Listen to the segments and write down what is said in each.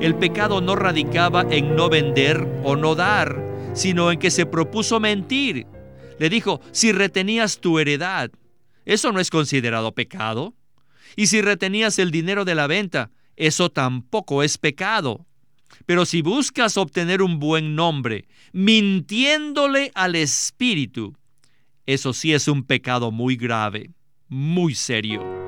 el pecado no radicaba en no vender o no dar, sino en que se propuso mentir. Le dijo, si retenías tu heredad, ¿eso no es considerado pecado? Y si retenías el dinero de la venta, eso tampoco es pecado. Pero si buscas obtener un buen nombre, mintiéndole al Espíritu, eso sí es un pecado muy grave, muy serio.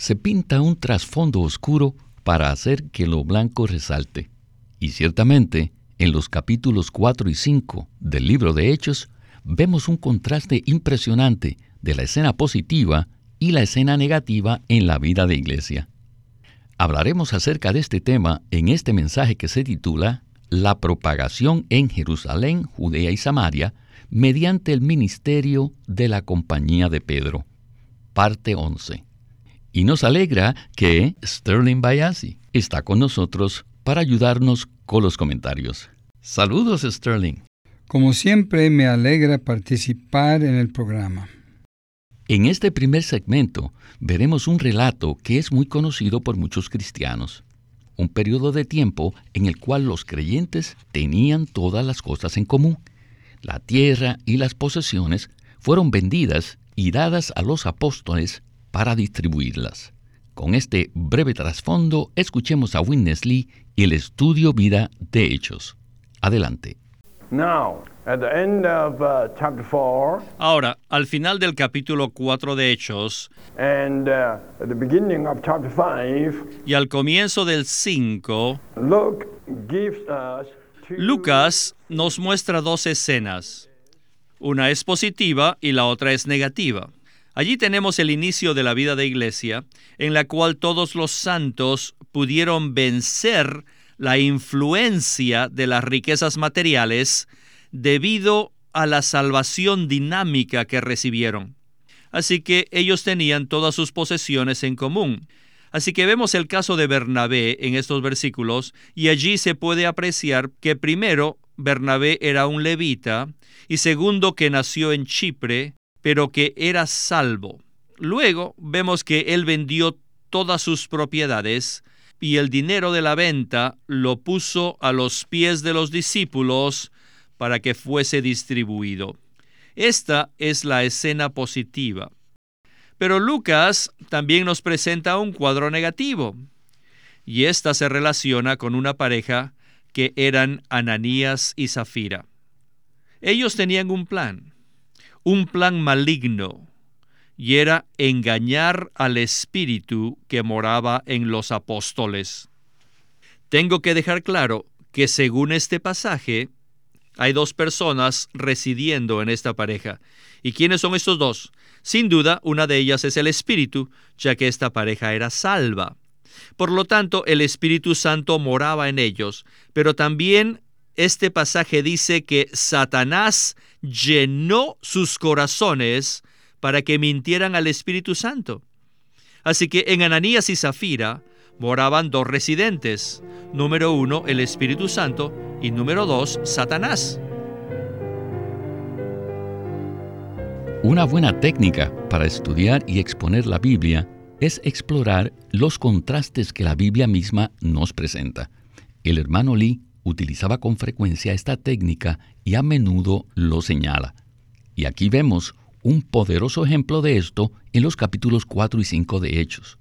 se pinta un trasfondo oscuro para hacer que lo blanco resalte. Y ciertamente, en los capítulos 4 y 5 del libro de Hechos, vemos un contraste impresionante de la escena positiva y la escena negativa en la vida de iglesia. Hablaremos acerca de este tema en este mensaje que se titula La propagación en Jerusalén, Judea y Samaria mediante el ministerio de la compañía de Pedro. Parte 11. Y nos alegra que Sterling Bayasi está con nosotros para ayudarnos con los comentarios. Saludos, Sterling. Como siempre, me alegra participar en el programa. En este primer segmento veremos un relato que es muy conocido por muchos cristianos, un periodo de tiempo en el cual los creyentes tenían todas las cosas en común. La tierra y las posesiones fueron vendidas y dadas a los apóstoles para distribuirlas. Con este breve trasfondo, escuchemos a Witness Lee y el estudio vida de hechos. Adelante. Uh, Ahora, al final del capítulo 4 de Hechos uh, y al comienzo del 5, Lucas nos muestra dos escenas. Una es positiva y la otra es negativa. Allí tenemos el inicio de la vida de iglesia, en la cual todos los santos pudieron vencer la influencia de las riquezas materiales debido a la salvación dinámica que recibieron. Así que ellos tenían todas sus posesiones en común. Así que vemos el caso de Bernabé en estos versículos y allí se puede apreciar que primero Bernabé era un levita y segundo que nació en Chipre, pero que era salvo. Luego vemos que él vendió todas sus propiedades y el dinero de la venta lo puso a los pies de los discípulos para que fuese distribuido. Esta es la escena positiva. Pero Lucas también nos presenta un cuadro negativo, y esta se relaciona con una pareja que eran Ananías y Zafira. Ellos tenían un plan, un plan maligno, y era engañar al espíritu que moraba en los apóstoles. Tengo que dejar claro que según este pasaje, hay dos personas residiendo en esta pareja. ¿Y quiénes son estos dos? Sin duda, una de ellas es el Espíritu, ya que esta pareja era salva. Por lo tanto, el Espíritu Santo moraba en ellos, pero también este pasaje dice que Satanás llenó sus corazones para que mintieran al Espíritu Santo. Así que en Ananías y Zafira moraban dos residentes. Número uno, el Espíritu Santo y número dos, Satanás. Una buena técnica para estudiar y exponer la Biblia es explorar los contrastes que la Biblia misma nos presenta. El hermano Lee utilizaba con frecuencia esta técnica y a menudo lo señala. Y aquí vemos un poderoso ejemplo de esto en los capítulos 4 y 5 de Hechos.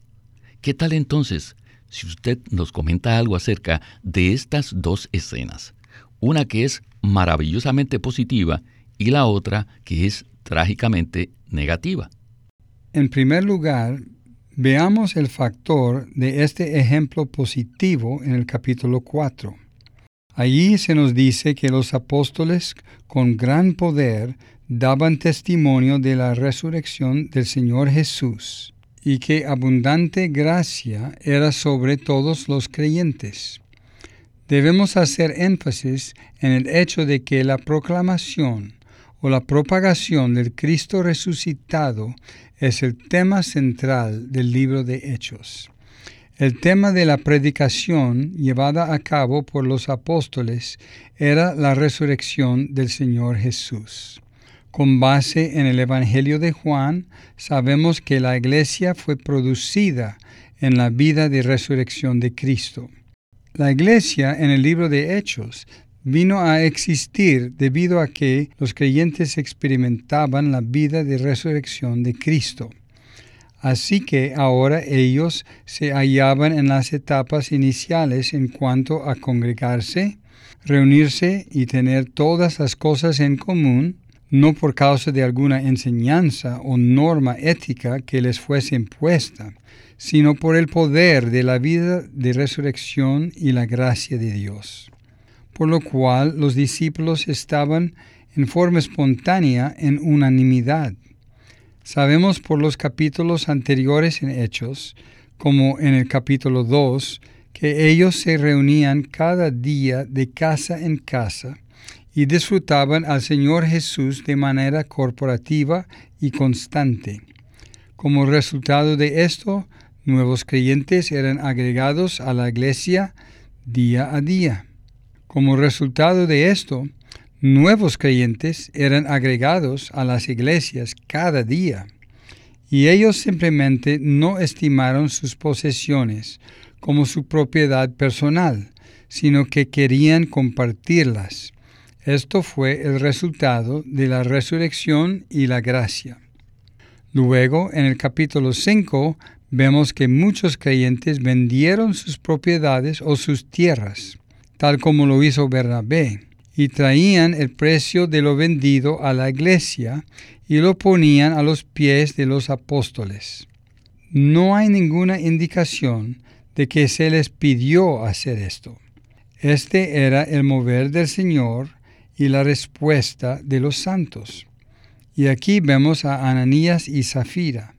¿Qué tal entonces si usted nos comenta algo acerca de estas dos escenas? Una que es maravillosamente positiva y la otra que es trágicamente negativa. En primer lugar, veamos el factor de este ejemplo positivo en el capítulo 4. Allí se nos dice que los apóstoles con gran poder daban testimonio de la resurrección del Señor Jesús. y que abundante gracia era sobre todos los creyentes. Debemos hacer énfasis en el hecho de que la proclamación o la propagación del Cristo resucitado es el tema central del libro de Hechos. El tema de la predicación llevada a cabo por los apóstoles era la resurrección del Señor Jesús. Con base en el Evangelio de Juan, sabemos que la iglesia fue producida en la vida de resurrección de Cristo. La iglesia en el libro de Hechos vino a existir debido a que los creyentes experimentaban la vida de resurrección de Cristo. Así que ahora ellos se hallaban en las etapas iniciales en cuanto a congregarse, reunirse y tener todas las cosas en común, no por causa de alguna enseñanza o norma ética que les fuese impuesta, sino por el poder de la vida de resurrección y la gracia de Dios. Por lo cual los discípulos estaban en forma espontánea en unanimidad Sabemos por los capítulos anteriores en Hechos, como en el capítulo 2, que ellos se reunían cada día de casa en casa y disfrutaban al Señor Jesús de manera corporativa y constante. Como resultado de esto, nuevos creyentes eran agregados a la iglesia día a día. Como resultado de esto, nuevos creyentes eran agregados a las iglesias cada día, y ellos simplemente no estimaron sus posesiones como su propiedad personal, sino que querían compartirlas. Esto fue el resultado de la resurrección y la gracia. Luego, en el capítulo 5, vemos que muchos creyentes vendieron sus propiedades o sus tierras, tal como lo hizo Bernabé y traían el precio de lo vendido a la iglesia y lo ponían a los pies de los apóstoles. No hay ninguna indicación de que se les pidió hacer esto. Este era el mover del Señor y la respuesta de los santos. Y aquí vemos a Ananías y Zafira.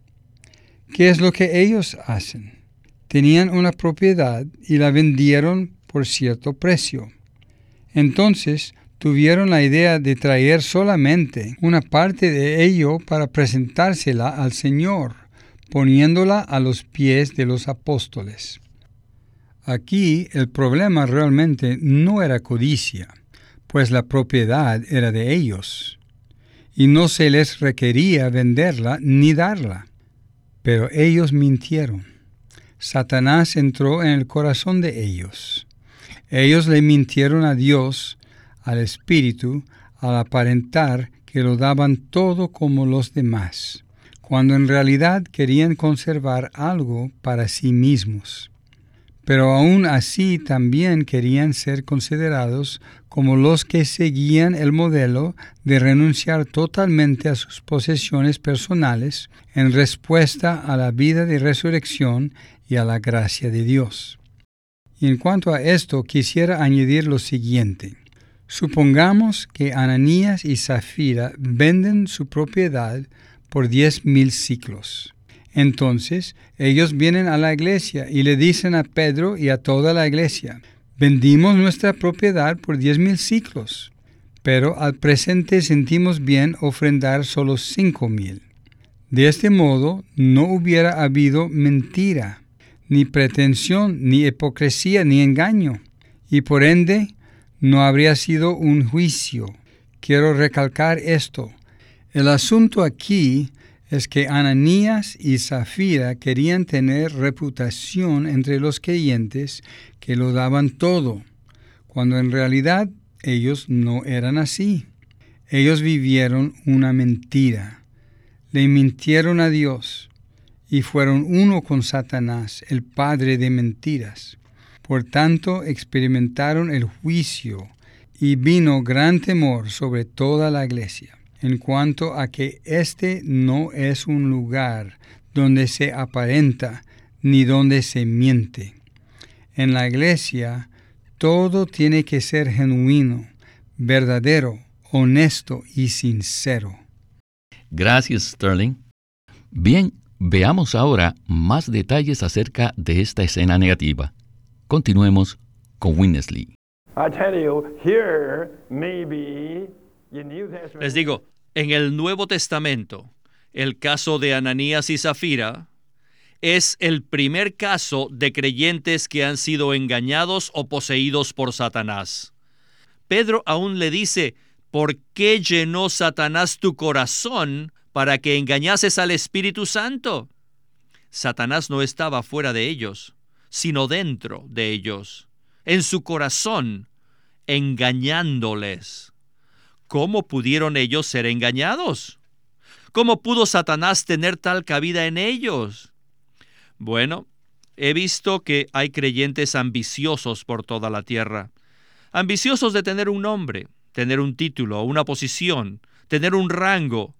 ¿Qué es lo que ellos hacen? Tenían una propiedad y la vendieron por cierto precio. Entonces tuvieron la idea de traer solamente una parte de ello para presentársela al Señor, poniéndola a los pies de los apóstoles. Aquí el problema realmente no era codicia, pues la propiedad era de ellos, y no se les requería venderla ni darla. Pero ellos mintieron. Satanás entró en el corazón de ellos ellos le mintieron a Dios, al Espíritu, al aparentar que lo daban todo como los demás, cuando en realidad querían conservar algo para sí mismos. Pero aún así también querían ser considerados como los que seguían el modelo de renunciar totalmente a sus posesiones personales en respuesta a la vida de resurrección y a la gracia de Dios. Y en cuanto a esto, quisiera añadir lo siguiente. Supongamos que Ananías y Zafira venden su propiedad por diez mil ciclos. Entonces ellos vienen a la iglesia y le dicen a Pedro y a toda la iglesia, vendimos nuestra propiedad por diez mil ciclos, pero al presente sentimos bien ofrendar solo cinco mil. De este modo no hubiera habido mentira ni pretensión, ni hipocresía, ni engaño, y por ende no habría sido un juicio. Quiero recalcar esto. El asunto aquí es que Ananías y Zafira querían tener reputación entre los creyentes que lo daban todo, cuando en realidad ellos no eran así. Ellos vivieron una mentira. Le mintieron a Dios y fueron uno con Satanás, el padre de mentiras. Por tanto, experimentaron el juicio y vino gran temor sobre toda la iglesia, en cuanto a que este no es un lugar donde se aparenta ni donde se miente. En la iglesia todo tiene que ser genuino, verdadero, honesto y sincero. Gracias, Sterling. Bien, Veamos ahora más detalles acerca de esta escena negativa. Continuemos con Winnesley. Les digo, en el Nuevo Testamento, el caso de Ananías y Zafira es el primer caso de creyentes que han sido engañados o poseídos por Satanás. Pedro aún le dice, ¿por qué llenó Satanás tu corazón para que engañases al Espíritu Santo? Satanás no estaba fuera de ellos, sino dentro de ellos, en su corazón, engañándoles. ¿Cómo pudieron ellos ser engañados? ¿Cómo pudo Satanás tener tal cabida en ellos? Bueno, he visto que hay creyentes ambiciosos por toda la tierra, ambiciosos de tener un nombre, tener un título, una posición, tener un rango,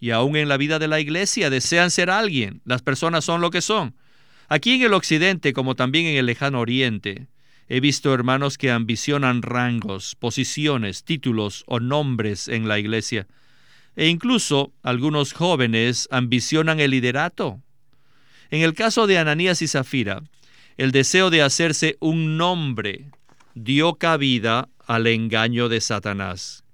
y aún en la vida de la iglesia desean ser alguien. Las personas son lo que son. Aquí en el occidente, como también en el lejano oriente, he visto hermanos que ambicionan rangos, posiciones, títulos o nombres en la iglesia. E incluso algunos jóvenes ambicionan el liderato. En el caso de Ananías y Zafira, el deseo de hacerse un nombre dio cabida al engaño de Satanás.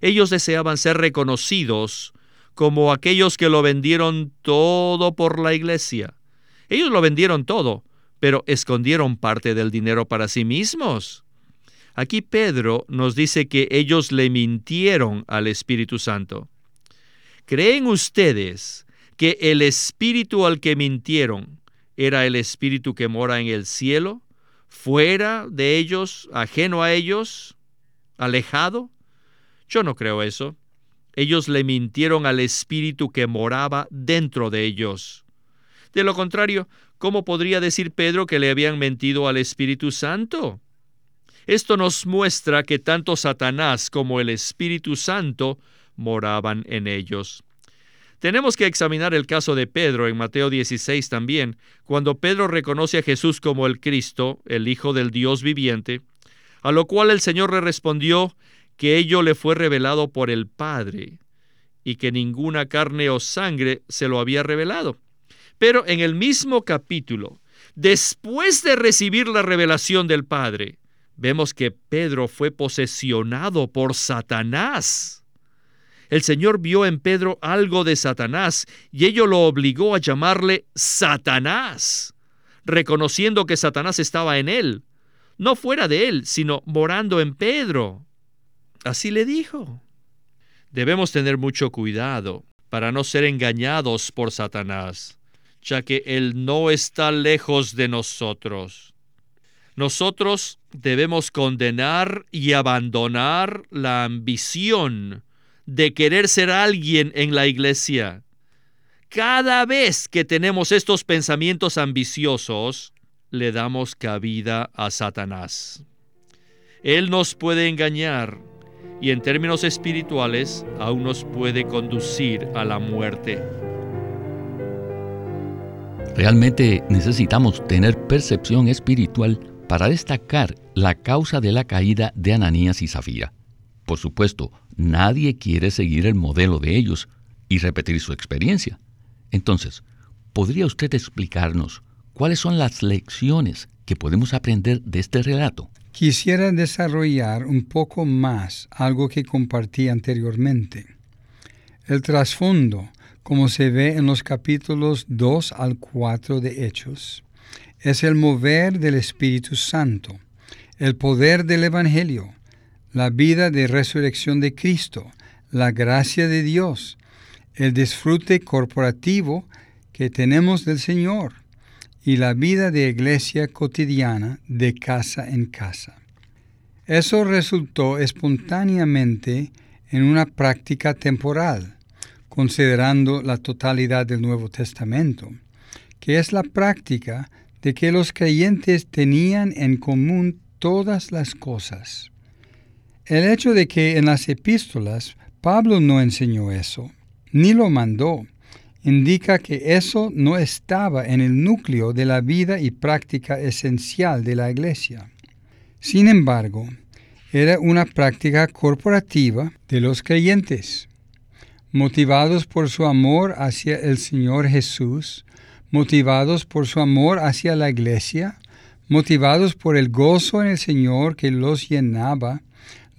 Ellos deseaban ser reconocidos como aquellos que lo vendieron todo por la iglesia. Ellos lo vendieron todo, pero escondieron parte del dinero para sí mismos. Aquí Pedro nos dice que ellos le mintieron al Espíritu Santo. ¿Creen ustedes que el Espíritu al que mintieron era el Espíritu que mora en el cielo, fuera de ellos, ajeno a ellos, alejado? Yo no creo eso. Ellos le mintieron al Espíritu que moraba dentro de ellos. De lo contrario, ¿cómo podría decir Pedro que le habían mentido al Espíritu Santo? Esto nos muestra que tanto Satanás como el Espíritu Santo moraban en ellos. Tenemos que examinar el caso de Pedro en Mateo 16 también, cuando Pedro reconoce a Jesús como el Cristo, el Hijo del Dios viviente, a lo cual el Señor le respondió que ello le fue revelado por el Padre, y que ninguna carne o sangre se lo había revelado. Pero en el mismo capítulo, después de recibir la revelación del Padre, vemos que Pedro fue posesionado por Satanás. El Señor vio en Pedro algo de Satanás y ello lo obligó a llamarle Satanás, reconociendo que Satanás estaba en él, no fuera de él, sino morando en Pedro. Así le dijo. Debemos tener mucho cuidado para no ser engañados por Satanás ya que Él no está lejos de nosotros. Nosotros debemos condenar y abandonar la ambición de querer ser alguien en la iglesia. Cada vez que tenemos estos pensamientos ambiciosos, le damos cabida a Satanás. Él nos puede engañar y en términos espirituales aún nos puede conducir a la muerte. Realmente necesitamos tener percepción espiritual para destacar la causa de la caída de Ananías y Zafira. Por supuesto, nadie quiere seguir el modelo de ellos y repetir su experiencia. Entonces, ¿podría usted explicarnos cuáles son las lecciones que podemos aprender de este relato? Quisiera desarrollar un poco más algo que compartí anteriormente. El trasfondo como se ve en los capítulos 2 al 4 de Hechos, es el mover del Espíritu Santo, el poder del Evangelio, la vida de resurrección de Cristo, la gracia de Dios, el disfrute corporativo que tenemos del Señor y la vida de iglesia cotidiana de casa en casa. Eso resultó espontáneamente en una práctica temporal considerando la totalidad del Nuevo Testamento, que es la práctica de que los creyentes tenían en común todas las cosas. El hecho de que en las epístolas Pablo no enseñó eso, ni lo mandó, indica que eso no estaba en el núcleo de la vida y práctica esencial de la iglesia. Sin embargo, era una práctica corporativa de los creyentes. motivados por su amor hacia el Señor Jesús, motivados por su amor hacia la iglesia, motivados por el gozo en el Señor que los llenaba,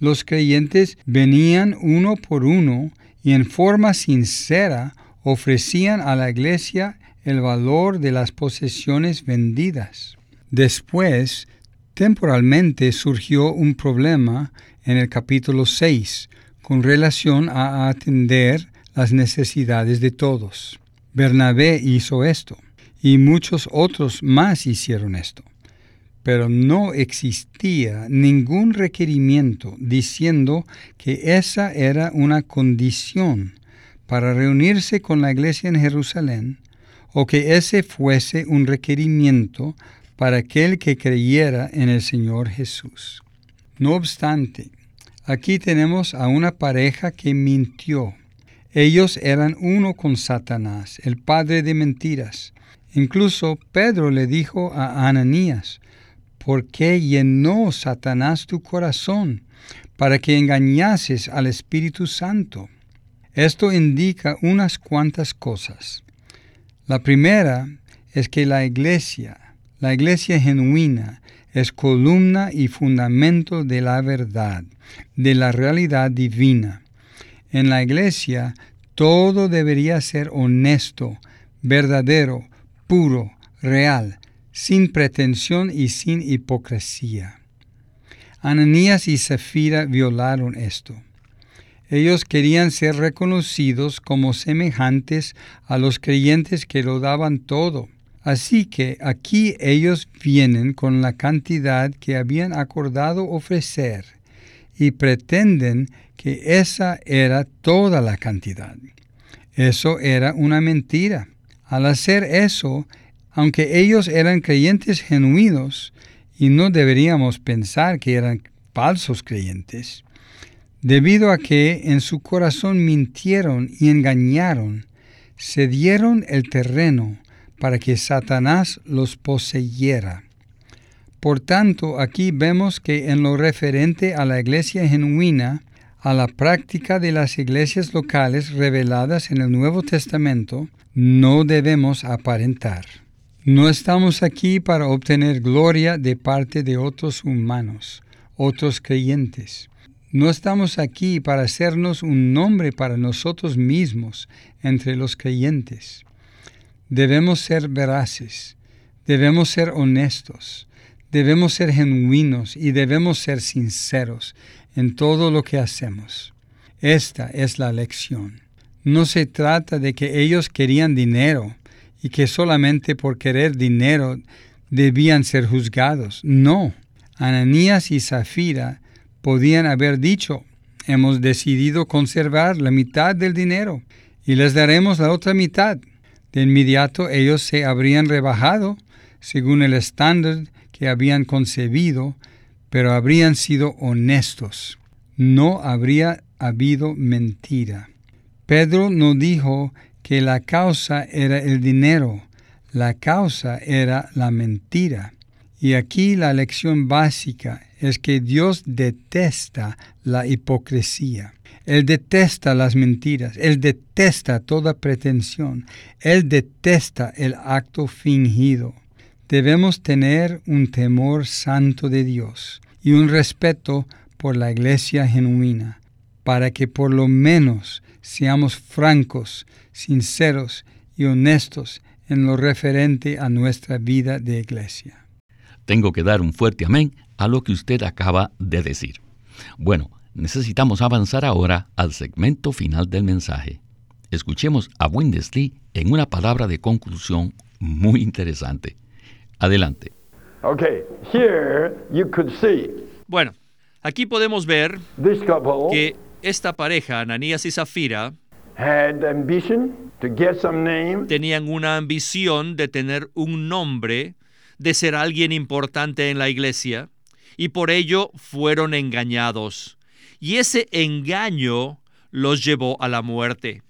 los creyentes venían uno por uno y en forma sincera ofrecían a la iglesia el valor de las posesiones vendidas. Después, temporalmente surgió un problema en el capítulo 6 con relación a atender las necesidades de todos. Bernabé hizo esto y muchos otros más hicieron esto. Pero no existía ningún requerimiento diciendo que esa era una condición para reunirse con la iglesia en Jerusalén o que ese fuese un requerimiento para aquel que creyera en el Señor Jesús. No obstante, aquí tenemos a una pareja que mintió. Ellos eran uno con Satanás, el padre de mentiras, Incluso Pedro le dijo a Ananías, ¿por qué llenó Satanás tu corazón para que engañases al Espíritu Santo? Esto indica unas cuantas cosas. La primera es que la iglesia, la iglesia genuina, es columna y fundamento de la verdad, de la realidad divina. En la iglesia todo debería ser honesto, verdadero, puro, real, sin pretensión y sin hipocresía. Ananías y Zafira violaron esto. Ellos querían ser reconocidos como semejantes a los creyentes que lo daban todo. Así que aquí ellos vienen con la cantidad que habían acordado ofrecer y pretenden que esa era toda la cantidad. Eso era una mentira. Al hacer eso, aunque ellos eran creyentes genuinos, y no deberíamos pensar que eran falsos creyentes, debido a que en su corazón mintieron y engañaron, se dieron el terreno para que Satanás los poseyera. Por tanto, aquí vemos que en lo referente a la iglesia genuina, a la práctica de las iglesias locales reveladas en el Nuevo Testamento, no debemos aparentar. No estamos aquí para obtener gloria de parte de otros humanos, otros creyentes. No estamos aquí para hacernos un nombre para nosotros mismos entre los creyentes. Debemos ser veraces, debemos ser honestos, debemos ser genuinos y debemos ser sinceros en todo lo que hacemos. Esta es la lección. No se trata de que ellos querían dinero y que solamente por querer dinero debían ser juzgados. No, Ananías y Zafira podían haber dicho, hemos decidido conservar la mitad del dinero y les daremos la otra mitad. De inmediato ellos se habrían rebajado según el estándar que habían concebido pero habrían sido honestos. No habría habido mentira. Pedro no dijo que la causa era el dinero, la causa era la mentira. Y aquí la lección básica es que Dios detesta la hipocresía. Él detesta las mentiras, Él detesta toda pretensión, Él detesta el acto fingido. Debemos tener un temor santo de Dios y un respeto por la iglesia genuina, para que por lo menos seamos francos, sinceros y honestos en lo referente a nuestra vida de iglesia. Tengo que dar un fuerte amén a lo que usted acaba de decir. Bueno, necesitamos avanzar ahora al segmento final del mensaje. Escuchemos a Windesley en una palabra de conclusión muy interesante. Adelante. Bueno, aquí podemos ver que esta pareja, Ananías y Zafira, tenían una ambición de tener un nombre, de ser alguien importante en la iglesia, y por ello fueron engañados. Y ese engaño los llevó a la muerte.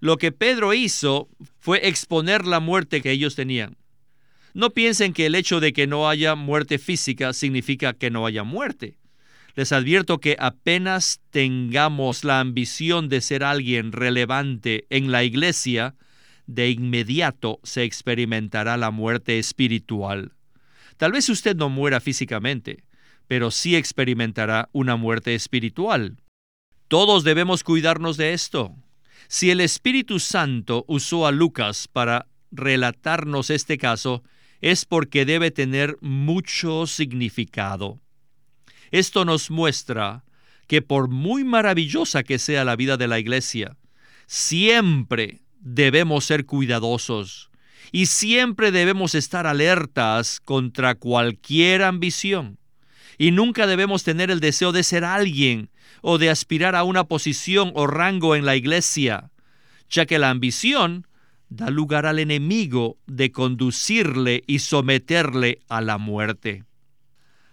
Lo que Pedro hizo fue exponer la muerte que ellos tenían. No piensen que el hecho de que no haya muerte física significa que no haya muerte. Les advierto que apenas tengamos la ambición de ser alguien relevante en la iglesia, de inmediato se experimentará la muerte espiritual. Tal vez usted no muera físicamente, pero sí experimentará una muerte espiritual. Todos debemos cuidarnos de esto. Si el Espíritu Santo usó a Lucas para relatarnos este caso, es porque debe tener mucho significado. Esto nos muestra que por muy maravillosa que sea la vida de la iglesia, siempre debemos ser cuidadosos y siempre debemos estar alertas contra cualquier ambición. Y nunca debemos tener el deseo de ser alguien o de aspirar a una posición o rango en la iglesia, ya que la ambición da lugar al enemigo de conducirle y someterle a la muerte.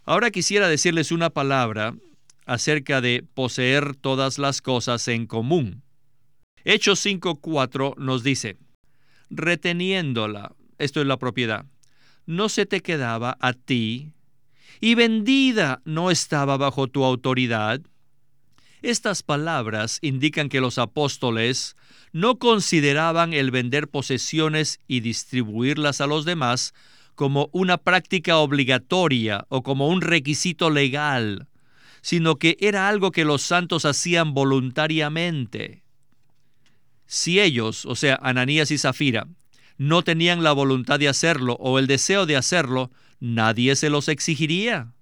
Ahora quisiera decirles una palabra acerca de poseer todas las cosas en común. Hechos 5.4 nos dice, reteniéndola, esto es la propiedad, no se te quedaba a ti, y vendida no estaba bajo tu autoridad. Estas palabras indican que los apóstoles no consideraban el vender posesiones y distribuirlas a los demás como una práctica obligatoria o como un requisito legal, sino que era algo que los santos hacían voluntariamente. Si ellos, o sea, Ananías y Zafira, no tenían la voluntad de hacerlo o el deseo de hacerlo, nadie se los exigiría.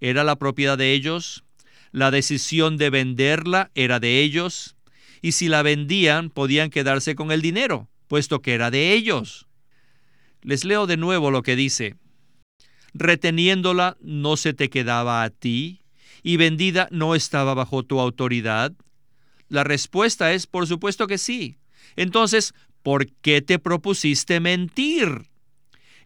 Era la propiedad de ellos, la decisión de venderla era de ellos, y si la vendían podían quedarse con el dinero, puesto que era de ellos. Les leo de nuevo lo que dice. Reteniéndola no se te quedaba a ti, y vendida no estaba bajo tu autoridad. La respuesta es, por supuesto que sí. Entonces, ¿por qué te propusiste mentir?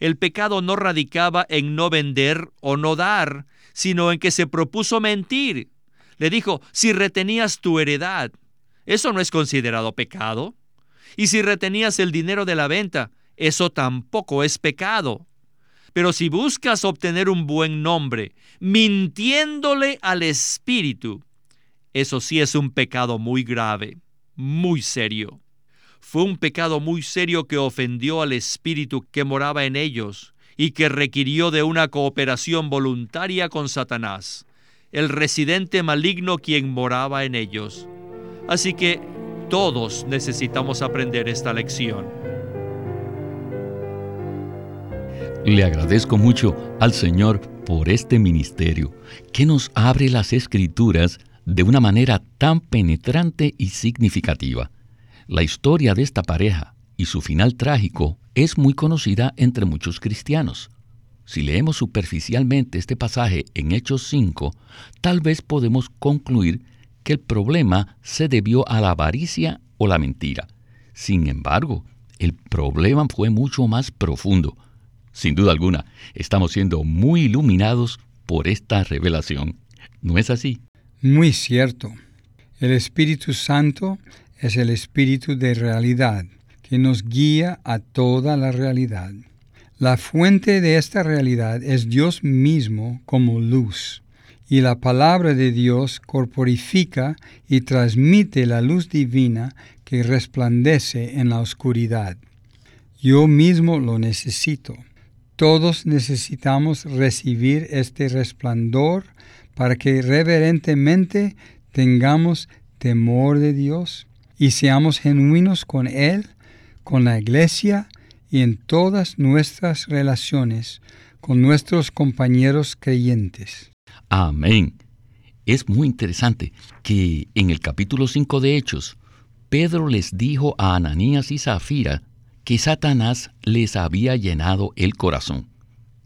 El pecado no radicaba en no vender o no dar, sino en que se propuso mentir. Le dijo, si retenías tu heredad, ¿eso no es considerado pecado? Y si retenías el dinero de la venta, eso tampoco es pecado. Pero si buscas obtener un buen nombre, mintiéndole al Espíritu, eso sí es un pecado muy grave, muy serio. Fue un pecado muy serio que ofendió al Espíritu que moraba en ellos y que requirió de una cooperación voluntaria con Satanás, el residente maligno quien moraba en ellos. Así que todos necesitamos aprender esta lección. Le agradezco mucho al Señor por este ministerio que nos abre las escrituras de una manera tan penetrante y significativa. La historia de esta pareja y su final trágico es muy conocida entre muchos cristianos. Si leemos superficialmente este pasaje en Hechos 5, tal vez podemos concluir que el problema se debió a la avaricia o la mentira. Sin embargo, el problema fue mucho más profundo. Sin duda alguna, estamos siendo muy iluminados por esta revelación. ¿No es así? Muy cierto. El Espíritu Santo es el Espíritu de realidad que nos guía a toda la realidad. La fuente de esta realidad es Dios mismo como luz, y la palabra de Dios corporifica y transmite la luz divina que resplandece en la oscuridad. Yo mismo lo necesito. Todos necesitamos recibir este resplandor para que reverentemente tengamos temor de Dios y seamos genuinos con Él, con la iglesia y en todas nuestras relaciones con nuestros compañeros creyentes. Amén. Es muy interesante que en el capítulo 5 de Hechos, Pedro les dijo a Ananías y Zafira que Satanás les había llenado el corazón.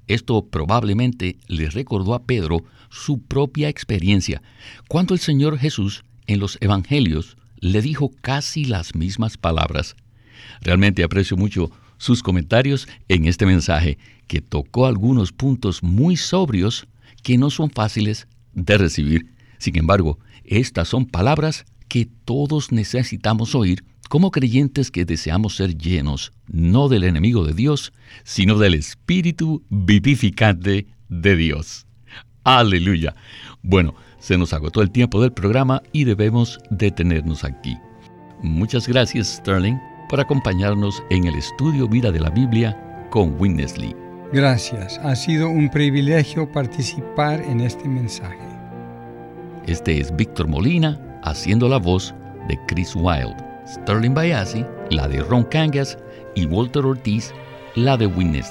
Esto probablemente les recordó a Pedro su propia experiencia, cuando el Señor Jesús en los Evangelios le dijo casi las mismas palabras. Realmente aprecio mucho sus comentarios en este mensaje, que tocó algunos puntos muy sobrios que no son fáciles de recibir. Sin embargo, estas son palabras que todos necesitamos oír como creyentes que deseamos ser llenos, no del enemigo de Dios, sino del Espíritu vivificante de Dios. Aleluya. Bueno, se nos agotó el tiempo del programa y debemos detenernos aquí. Muchas gracias, Sterling, por acompañarnos en el estudio Vida de la Biblia con Witness Lee. Gracias, ha sido un privilegio participar en este mensaje. Este es Víctor Molina haciendo la voz de Chris Wilde, Sterling Bayasi, la de Ron Cangas y Walter Ortiz, la de Witness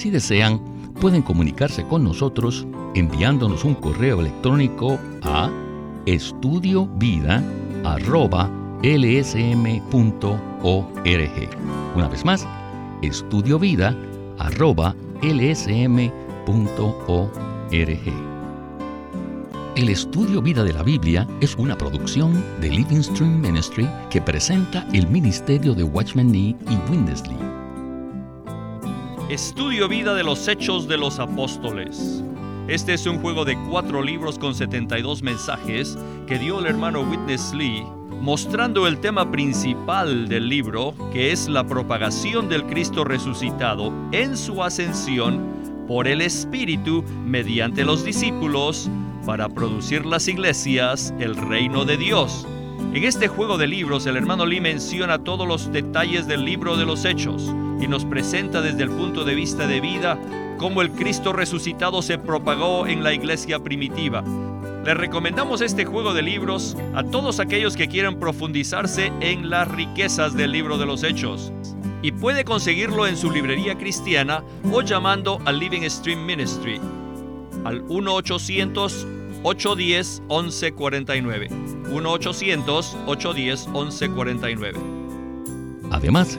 Si desean, pueden comunicarse con nosotros enviándonos un correo electrónico a estudiovida.com lsm.org. Una vez más, estudiovida.lsm.org. El Estudio Vida de la Biblia es una producción de Living Stream Ministry que presenta el ministerio de Watchman Nee y Windesley. Estudio Vida de los Hechos de los Apóstoles. Este es un juego de cuatro libros con 72 mensajes que dio el hermano Witness Lee mostrando el tema principal del libro, que es la propagación del Cristo resucitado en su ascensión por el Espíritu mediante los discípulos para producir las iglesias, el reino de Dios. En este juego de libros el hermano Lee menciona todos los detalles del libro de los Hechos y nos presenta desde el punto de vista de vida cómo el Cristo resucitado se propagó en la iglesia primitiva, le recomendamos este juego de libros a todos aquellos que quieran profundizarse en las riquezas del libro de los Hechos. Y puede conseguirlo en su librería cristiana o llamando al Living Stream Ministry al 1-800-810-1149. 1-800-810-1149. Además,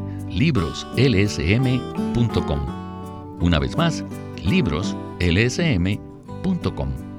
libroslsm.com. Una vez más, libroslsm.com.